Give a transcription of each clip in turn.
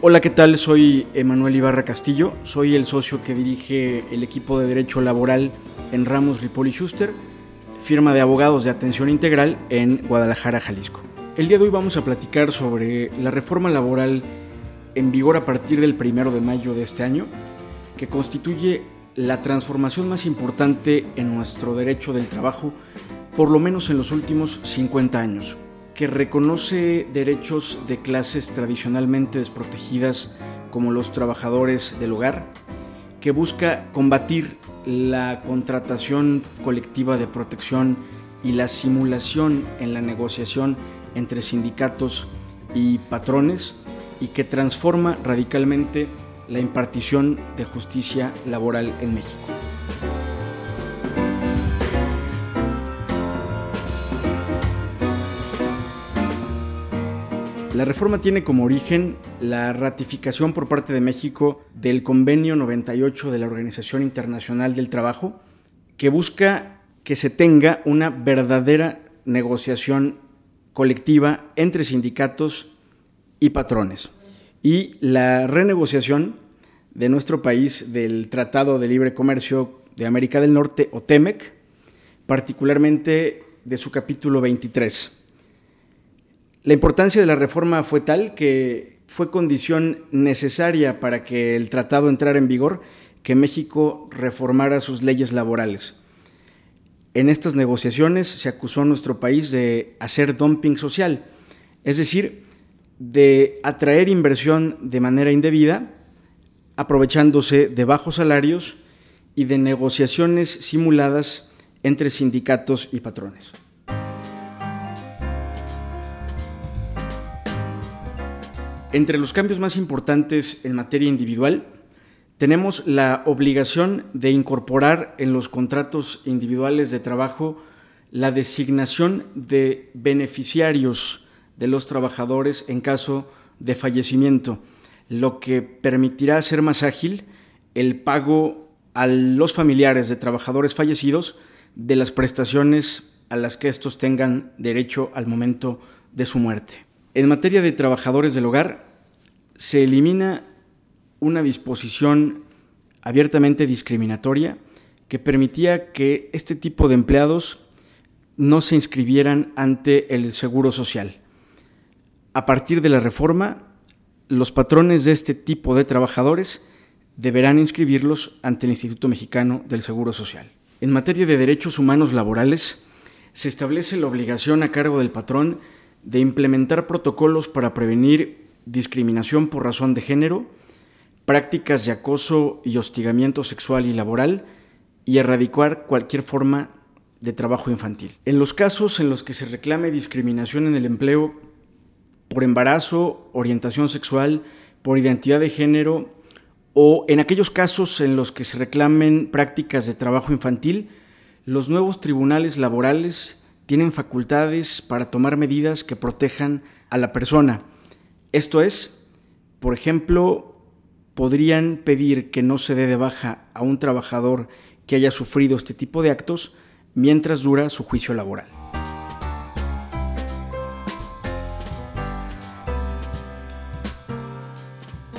Hola, ¿qué tal? Soy Emanuel Ibarra Castillo, soy el socio que dirige el equipo de Derecho Laboral en Ramos Ripoli Schuster, firma de abogados de atención integral en Guadalajara, Jalisco. El día de hoy vamos a platicar sobre la reforma laboral en vigor a partir del primero de mayo de este año, que constituye la transformación más importante en nuestro derecho del trabajo, por lo menos en los últimos 50 años que reconoce derechos de clases tradicionalmente desprotegidas como los trabajadores del hogar, que busca combatir la contratación colectiva de protección y la simulación en la negociación entre sindicatos y patrones y que transforma radicalmente la impartición de justicia laboral en México. La reforma tiene como origen la ratificación por parte de México del Convenio 98 de la Organización Internacional del Trabajo, que busca que se tenga una verdadera negociación colectiva entre sindicatos y patrones. Y la renegociación de nuestro país del Tratado de Libre Comercio de América del Norte, o TEMEC, particularmente de su capítulo 23 la importancia de la reforma fue tal que fue condición necesaria para que el tratado entrara en vigor que México reformara sus leyes laborales. En estas negociaciones se acusó a nuestro país de hacer dumping social, es decir, de atraer inversión de manera indebida, aprovechándose de bajos salarios y de negociaciones simuladas entre sindicatos y patrones. Entre los cambios más importantes en materia individual, tenemos la obligación de incorporar en los contratos individuales de trabajo la designación de beneficiarios de los trabajadores en caso de fallecimiento, lo que permitirá hacer más ágil el pago a los familiares de trabajadores fallecidos de las prestaciones a las que estos tengan derecho al momento de su muerte. En materia de trabajadores del hogar, se elimina una disposición abiertamente discriminatoria que permitía que este tipo de empleados no se inscribieran ante el Seguro Social. A partir de la reforma, los patrones de este tipo de trabajadores deberán inscribirlos ante el Instituto Mexicano del Seguro Social. En materia de derechos humanos laborales, se establece la obligación a cargo del patrón de implementar protocolos para prevenir discriminación por razón de género, prácticas de acoso y hostigamiento sexual y laboral y erradicar cualquier forma de trabajo infantil. En los casos en los que se reclame discriminación en el empleo por embarazo, orientación sexual, por identidad de género o en aquellos casos en los que se reclamen prácticas de trabajo infantil, los nuevos tribunales laborales tienen facultades para tomar medidas que protejan a la persona. Esto es, por ejemplo, podrían pedir que no se dé de baja a un trabajador que haya sufrido este tipo de actos mientras dura su juicio laboral.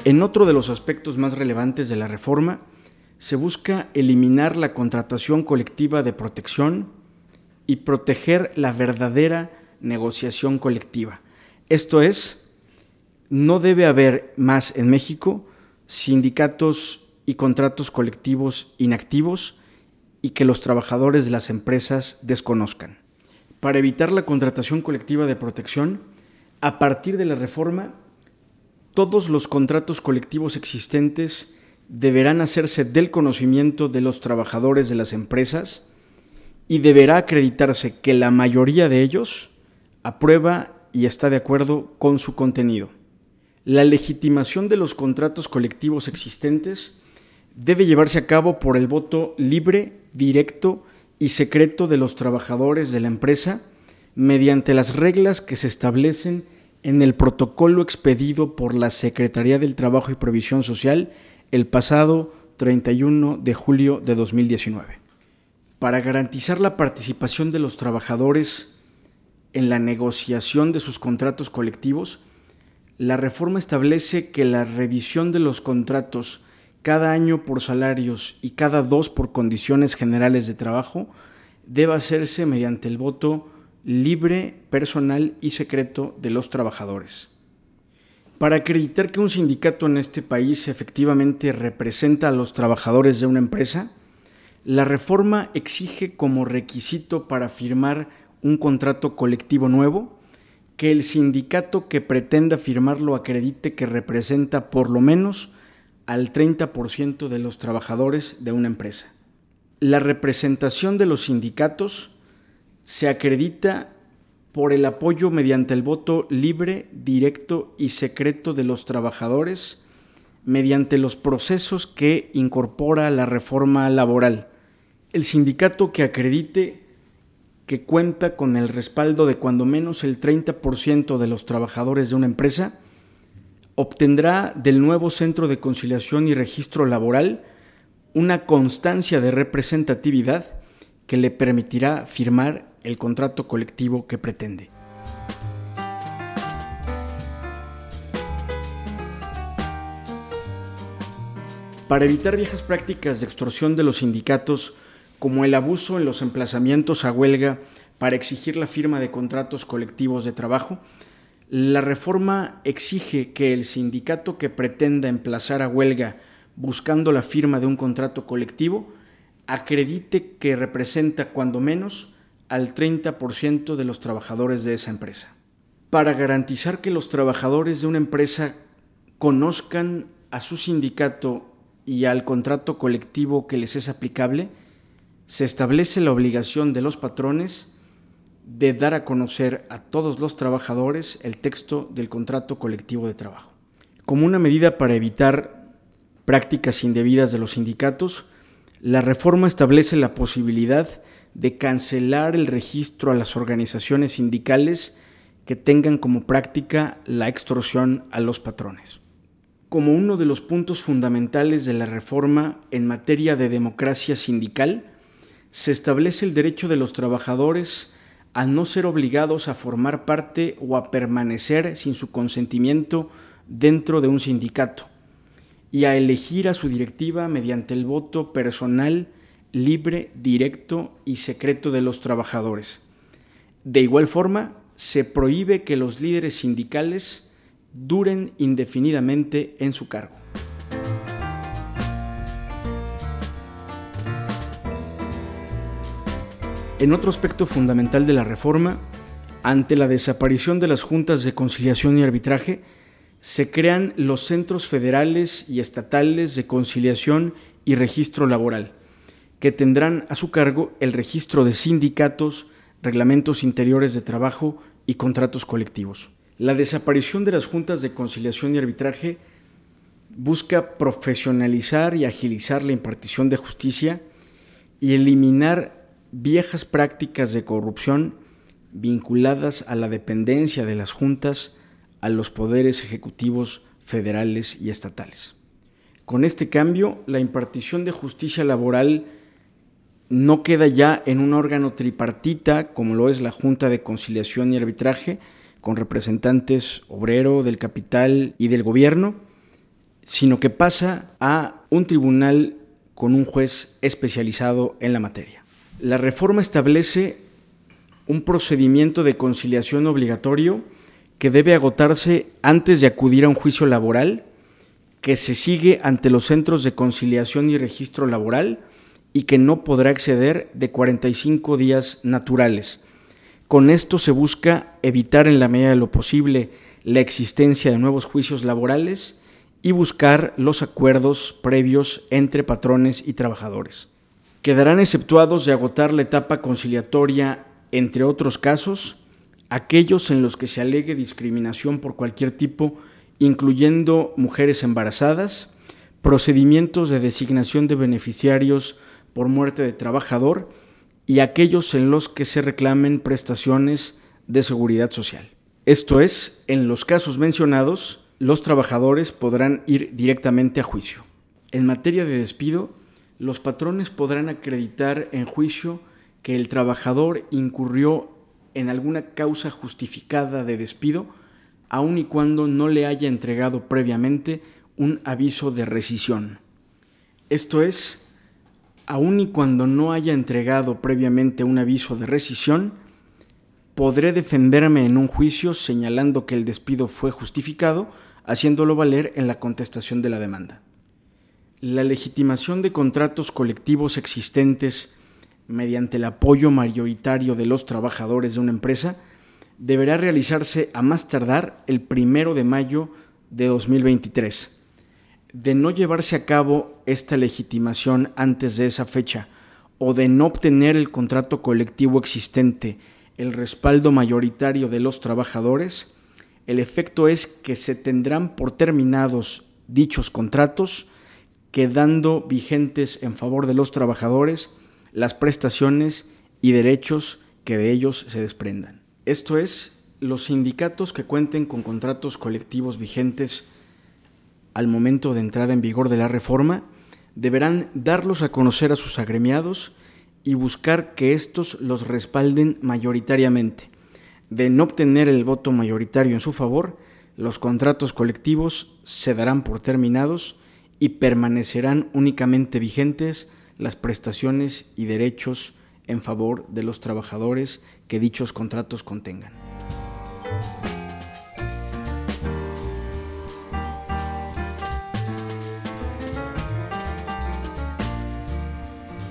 En otro de los aspectos más relevantes de la reforma, se busca eliminar la contratación colectiva de protección y proteger la verdadera negociación colectiva. Esto es, no debe haber más en México sindicatos y contratos colectivos inactivos y que los trabajadores de las empresas desconozcan. Para evitar la contratación colectiva de protección, a partir de la reforma, todos los contratos colectivos existentes deberán hacerse del conocimiento de los trabajadores de las empresas y deberá acreditarse que la mayoría de ellos aprueba y está de acuerdo con su contenido. La legitimación de los contratos colectivos existentes debe llevarse a cabo por el voto libre, directo y secreto de los trabajadores de la empresa mediante las reglas que se establecen en el protocolo expedido por la Secretaría del Trabajo y Previsión Social el pasado 31 de julio de 2019 para garantizar la participación de los trabajadores en la negociación de sus contratos colectivos, la reforma establece que la revisión de los contratos cada año por salarios y cada dos por condiciones generales de trabajo debe hacerse mediante el voto libre, personal y secreto de los trabajadores. Para acreditar que un sindicato en este país efectivamente representa a los trabajadores de una empresa, la reforma exige como requisito para firmar un contrato colectivo nuevo que el sindicato que pretenda firmarlo acredite que representa por lo menos al 30% de los trabajadores de una empresa. La representación de los sindicatos se acredita por el apoyo mediante el voto libre, directo y secreto de los trabajadores mediante los procesos que incorpora la reforma laboral. El sindicato que acredite que cuenta con el respaldo de cuando menos el 30% de los trabajadores de una empresa obtendrá del nuevo Centro de Conciliación y Registro Laboral una constancia de representatividad que le permitirá firmar el contrato colectivo que pretende. Para evitar viejas prácticas de extorsión de los sindicatos, como el abuso en los emplazamientos a huelga para exigir la firma de contratos colectivos de trabajo, la reforma exige que el sindicato que pretenda emplazar a huelga buscando la firma de un contrato colectivo acredite que representa cuando menos al 30% de los trabajadores de esa empresa. Para garantizar que los trabajadores de una empresa conozcan a su sindicato y al contrato colectivo que les es aplicable, se establece la obligación de los patrones de dar a conocer a todos los trabajadores el texto del contrato colectivo de trabajo. Como una medida para evitar prácticas indebidas de los sindicatos, la reforma establece la posibilidad de cancelar el registro a las organizaciones sindicales que tengan como práctica la extorsión a los patrones. Como uno de los puntos fundamentales de la reforma en materia de democracia sindical, se establece el derecho de los trabajadores a no ser obligados a formar parte o a permanecer sin su consentimiento dentro de un sindicato y a elegir a su directiva mediante el voto personal, libre, directo y secreto de los trabajadores. De igual forma, se prohíbe que los líderes sindicales duren indefinidamente en su cargo. En otro aspecto fundamental de la reforma, ante la desaparición de las juntas de conciliación y arbitraje, se crean los centros federales y estatales de conciliación y registro laboral, que tendrán a su cargo el registro de sindicatos, reglamentos interiores de trabajo y contratos colectivos. La desaparición de las juntas de conciliación y arbitraje busca profesionalizar y agilizar la impartición de justicia y eliminar viejas prácticas de corrupción vinculadas a la dependencia de las juntas a los poderes ejecutivos federales y estatales. Con este cambio, la impartición de justicia laboral no queda ya en un órgano tripartita como lo es la Junta de Conciliación y Arbitraje, con representantes obrero, del capital y del gobierno, sino que pasa a un tribunal con un juez especializado en la materia. La reforma establece un procedimiento de conciliación obligatorio que debe agotarse antes de acudir a un juicio laboral, que se sigue ante los centros de conciliación y registro laboral y que no podrá exceder de 45 días naturales. Con esto se busca evitar en la medida de lo posible la existencia de nuevos juicios laborales y buscar los acuerdos previos entre patrones y trabajadores. Quedarán exceptuados de agotar la etapa conciliatoria, entre otros casos, aquellos en los que se alegue discriminación por cualquier tipo, incluyendo mujeres embarazadas, procedimientos de designación de beneficiarios por muerte de trabajador y aquellos en los que se reclamen prestaciones de seguridad social. Esto es, en los casos mencionados, los trabajadores podrán ir directamente a juicio. En materia de despido, los patrones podrán acreditar en juicio que el trabajador incurrió en alguna causa justificada de despido aun y cuando no le haya entregado previamente un aviso de rescisión. Esto es, aun y cuando no haya entregado previamente un aviso de rescisión, podré defenderme en un juicio señalando que el despido fue justificado, haciéndolo valer en la contestación de la demanda. La legitimación de contratos colectivos existentes mediante el apoyo mayoritario de los trabajadores de una empresa deberá realizarse a más tardar el primero de mayo de 2023. De no llevarse a cabo esta legitimación antes de esa fecha o de no obtener el contrato colectivo existente el respaldo mayoritario de los trabajadores, el efecto es que se tendrán por terminados dichos contratos, quedando vigentes en favor de los trabajadores las prestaciones y derechos que de ellos se desprendan. Esto es, los sindicatos que cuenten con contratos colectivos vigentes al momento de entrada en vigor de la reforma deberán darlos a conocer a sus agremiados y buscar que éstos los respalden mayoritariamente. De no obtener el voto mayoritario en su favor, los contratos colectivos se darán por terminados y permanecerán únicamente vigentes las prestaciones y derechos en favor de los trabajadores que dichos contratos contengan.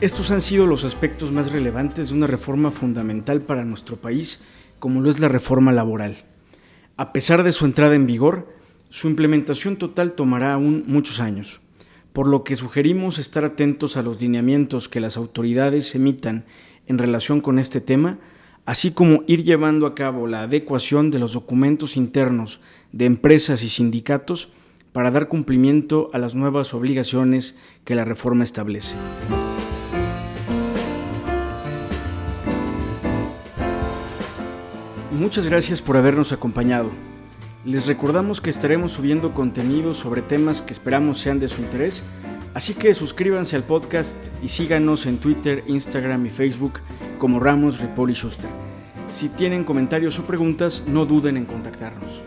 Estos han sido los aspectos más relevantes de una reforma fundamental para nuestro país, como lo es la reforma laboral. A pesar de su entrada en vigor, su implementación total tomará aún muchos años por lo que sugerimos estar atentos a los lineamientos que las autoridades emitan en relación con este tema, así como ir llevando a cabo la adecuación de los documentos internos de empresas y sindicatos para dar cumplimiento a las nuevas obligaciones que la reforma establece. Muchas gracias por habernos acompañado. Les recordamos que estaremos subiendo contenido sobre temas que esperamos sean de su interés, así que suscríbanse al podcast y síganos en Twitter, Instagram y Facebook como Ramos Ripoll y Schuster. Si tienen comentarios o preguntas, no duden en contactarnos.